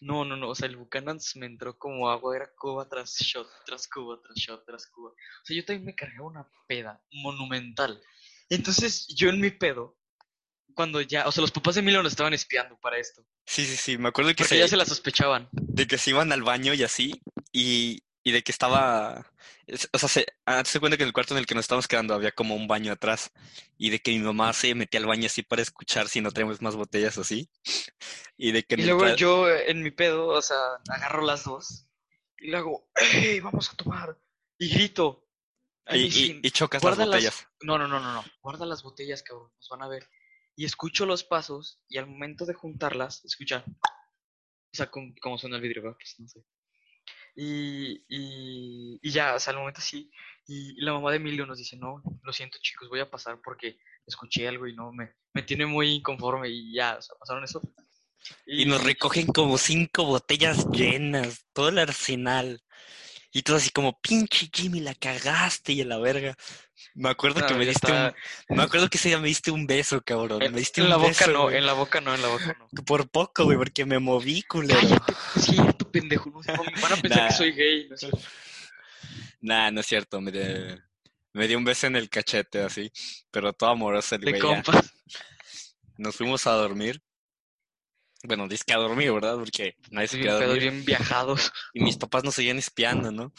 Speaker 2: no, no, no, o sea, el Buchanan's me entró como agua, era cuba tras shot, tras cuba, tras shot, tras cuba. O sea, yo también me cargaba una peda monumental. Entonces, yo en mi pedo, cuando ya, o sea, los papás de Emilio nos estaban espiando para esto,
Speaker 1: Sí, sí, sí. Me acuerdo que
Speaker 2: porque
Speaker 1: se,
Speaker 2: ya se la sospechaban.
Speaker 1: de que se iban al baño y así, y, y de que estaba, es- o sea, se, ah, se cuenta que en el cuarto en el que nos estábamos quedando había como un baño atrás, y de que mi mamá se metía al baño así para escuchar si no tenemos más botellas o así, y de que
Speaker 2: Y luego yo eh, en mi pedo, o sea, agarro las dos y le hago, ¡Ey, vamos a tomar! Y grito.
Speaker 1: y, chocas las
Speaker 2: guarda las-
Speaker 1: botellas.
Speaker 2: No, no, no, no, no. Guarda las botellas, cabrón. Nos van a ver. Y escucho los pasos y al momento de juntarlas, escucha. O sea, como, como suena el vidrio, ¿verdad? Pues no sé. Y, y, y ya, o sea, al momento sí. Y, y la mamá de Emilio nos dice, no, lo siento chicos, voy a pasar porque escuché algo y no, me, me tiene muy inconforme y ya, o sea, pasaron eso.
Speaker 1: Y nos recogen como cinco botellas llenas, todo el arsenal. Y todo así como, pinche Jimmy, la cagaste y a la verga. Me acuerdo
Speaker 2: No,
Speaker 1: que me diste un, me acuerdo que ese día me diste un beso, cabrón.
Speaker 2: En,
Speaker 1: Me diste
Speaker 2: en
Speaker 1: un
Speaker 2: la boca
Speaker 1: beso,
Speaker 2: no,
Speaker 1: güey.
Speaker 2: en la boca no, en la boca no.
Speaker 1: Por poco, güey, porque me moví, culero.
Speaker 2: Cállate, es cierto, pendejo. No, no, van a pensar
Speaker 1: Nah.
Speaker 2: que soy gay. No sé.
Speaker 1: Nah, no es cierto, me, de- me dio un beso en el cachete así, pero todo amoroso el
Speaker 2: De
Speaker 1: güey. ya.
Speaker 2: compas.
Speaker 1: Nos fuimos a dormir. Bueno, dice que a dormir, ¿verdad? Porque nadie se quedó dormir.
Speaker 2: bien viajados.
Speaker 1: Y mis papás nos seguían espiando, ¿no?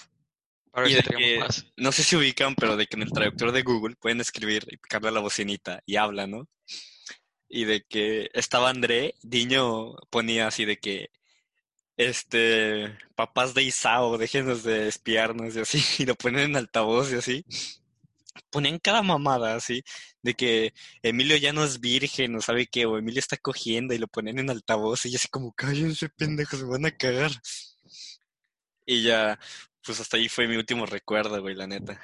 Speaker 2: Para
Speaker 1: Y de que-
Speaker 2: más.
Speaker 1: No sé si ubican, pero de que en el traductor de Google pueden escribir y picarle a la bocinita y habla, ¿no? Y de que estaba André, Diño ponía así de que, este, papás de Isao, déjenos de espiarnos y así, y lo ponen en altavoz y así. Ponían cada mamada así, de que Emilio ya no es virgen, no sabe qué, o Emilio está cogiendo y lo ponen en altavoz y así como, cállense pendejos, se van a cagar. Y ya, pues hasta ahí fue mi último recuerdo, güey, la neta.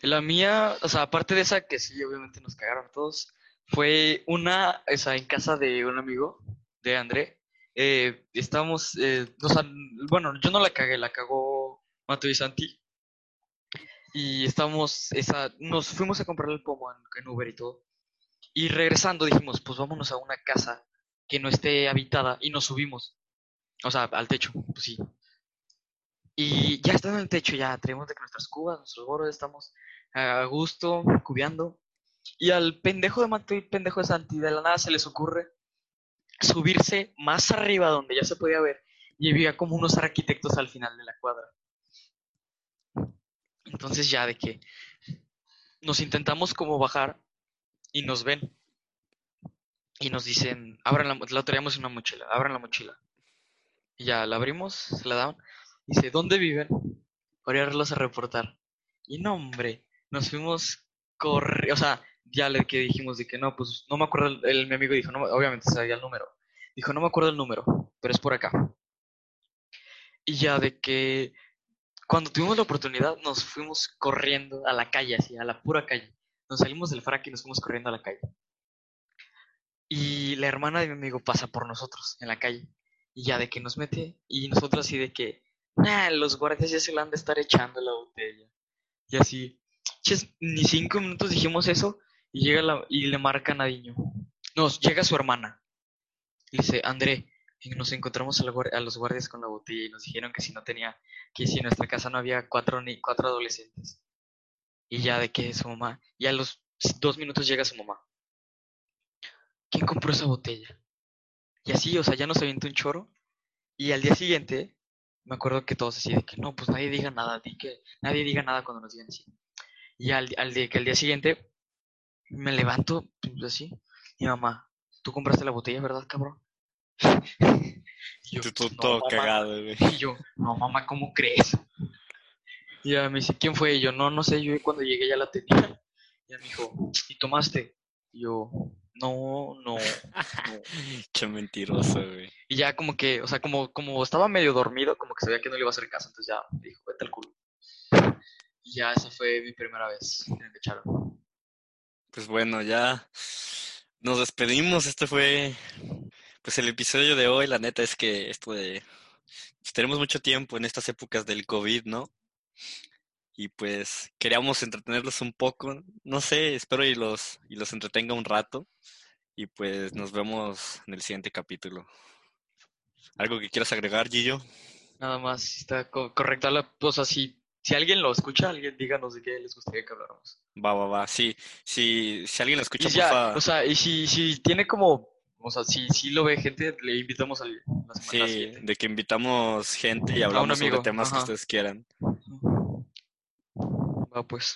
Speaker 2: La mía, o sea, aparte de esa que sí, obviamente nos cagaron todos, fue una, o sea, en casa de un amigo, de André. Eh, estábamos, eh, o sea, bueno, yo no la cagué, la cagó Mato y Santi. Y estábamos, esa, nos fuimos a comprar el pomo en, en Uber y todo. Y regresando dijimos, pues vámonos a una casa que no esté habitada y nos subimos. O sea, al techo, pues sí. Y ya estando en el techo, ya traemos de que nuestras cubas, nuestros gorros, estamos a gusto, cubiando. Y al pendejo de Mateo y pendejo de Santi, de la nada se les ocurre subirse más arriba donde ya se podía ver y había como unos arquitectos al final de la cuadra. Entonces ya de que nos intentamos como bajar y nos ven y nos dicen, abran la, la traíamos en una mochila, abran la mochila. Y ya la abrimos, se la daban. Dice, ¿dónde viven? Para irlos a reportar. Y no, hombre, nos fuimos corre, o sea, ya le que dijimos de que no, pues no me acuerdo, el, mi amigo dijo, no, obviamente sabía el número. Dijo, no me acuerdo el número, pero es por acá. Y ya de que cuando tuvimos la oportunidad nos fuimos corriendo a la calle, así, a la pura calle. Nos salimos del frac y nos fuimos corriendo a la calle. Y la hermana de mi amigo pasa por nosotros en la calle. Y ya de que nos mete, y nosotros así de que, nah, los guardias ya se la han de estar echando la botella. Y así, ches, ni cinco minutos dijimos eso, y llega la, y le marca a Nadiño. Nos llega su hermana. Y dice, André, nos encontramos a, a, los guardias con la botella y nos dijeron que si no tenía, que si en nuestra casa no había cuatro, ni, cuatro adolescentes. Y ya de que su mamá, y a los dos minutos llega su mamá. ¿Quién compró esa botella? Y así, o sea, ya nos avienta un choro. Y al día siguiente, me acuerdo que todos así de que no, pues nadie diga nada, di que nadie diga nada cuando nos digan así. Y al, al, día, que al día siguiente me levanto pues, así, mi mamá, tú compraste la botella, ¿verdad, cabrón?
Speaker 1: y yo, tú, todo cagado, güey.
Speaker 2: Y yo, no, mamá, ¿cómo crees? Y ella me dice, ¿quién fue? Y yo, no, no sé, yo cuando llegué ya la tenía. Y ella me dijo, ¿y tomaste? Y yo, no, no, no.
Speaker 1: Qué mentiroso, güey.
Speaker 2: Y ya como que, o sea, como, como estaba medio dormido, como que sabía que no le iba a hacer caso, entonces ya dijo, vete al culo. Y ya esa fue mi primera vez en el Charo.
Speaker 1: Pues bueno, ya nos despedimos. Este fue pues el episodio de hoy. La neta es que esto de pues, tenemos mucho tiempo en estas épocas del COVID, ¿no? Y pues queríamos entretenerlos un poco. No sé, espero y los, y los entretenga un rato. Y pues nos vemos en el siguiente capítulo. ¿Algo que quieras agregar, Gillo?
Speaker 2: Nada más, está correcta la cosa. Si, si alguien lo escucha, alguien díganos de qué les gustaría que habláramos.
Speaker 1: Va, va, va. Sí, si, si alguien lo escucha,
Speaker 2: ya, O sea, y si, si tiene como o sea, si, si lo ve gente, le invitamos a la
Speaker 1: Sí, de que invitamos gente y hablamos sobre temas que ustedes quieran.
Speaker 2: Va pues.